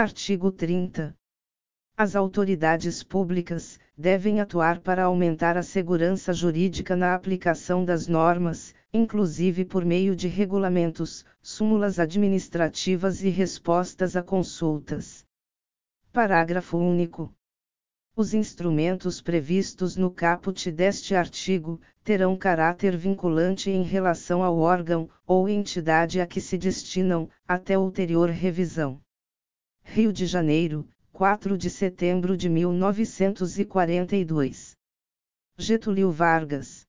Artigo 30. As autoridades públicas devem atuar para aumentar a segurança jurídica na aplicação das normas, inclusive por meio de regulamentos, súmulas administrativas e respostas a consultas. Parágrafo único. Os instrumentos previstos no caput deste artigo terão caráter vinculante em relação ao órgão ou entidade a que se destinam, até ulterior revisão. Rio de Janeiro, 4 de setembro de 1942. Getúlio Vargas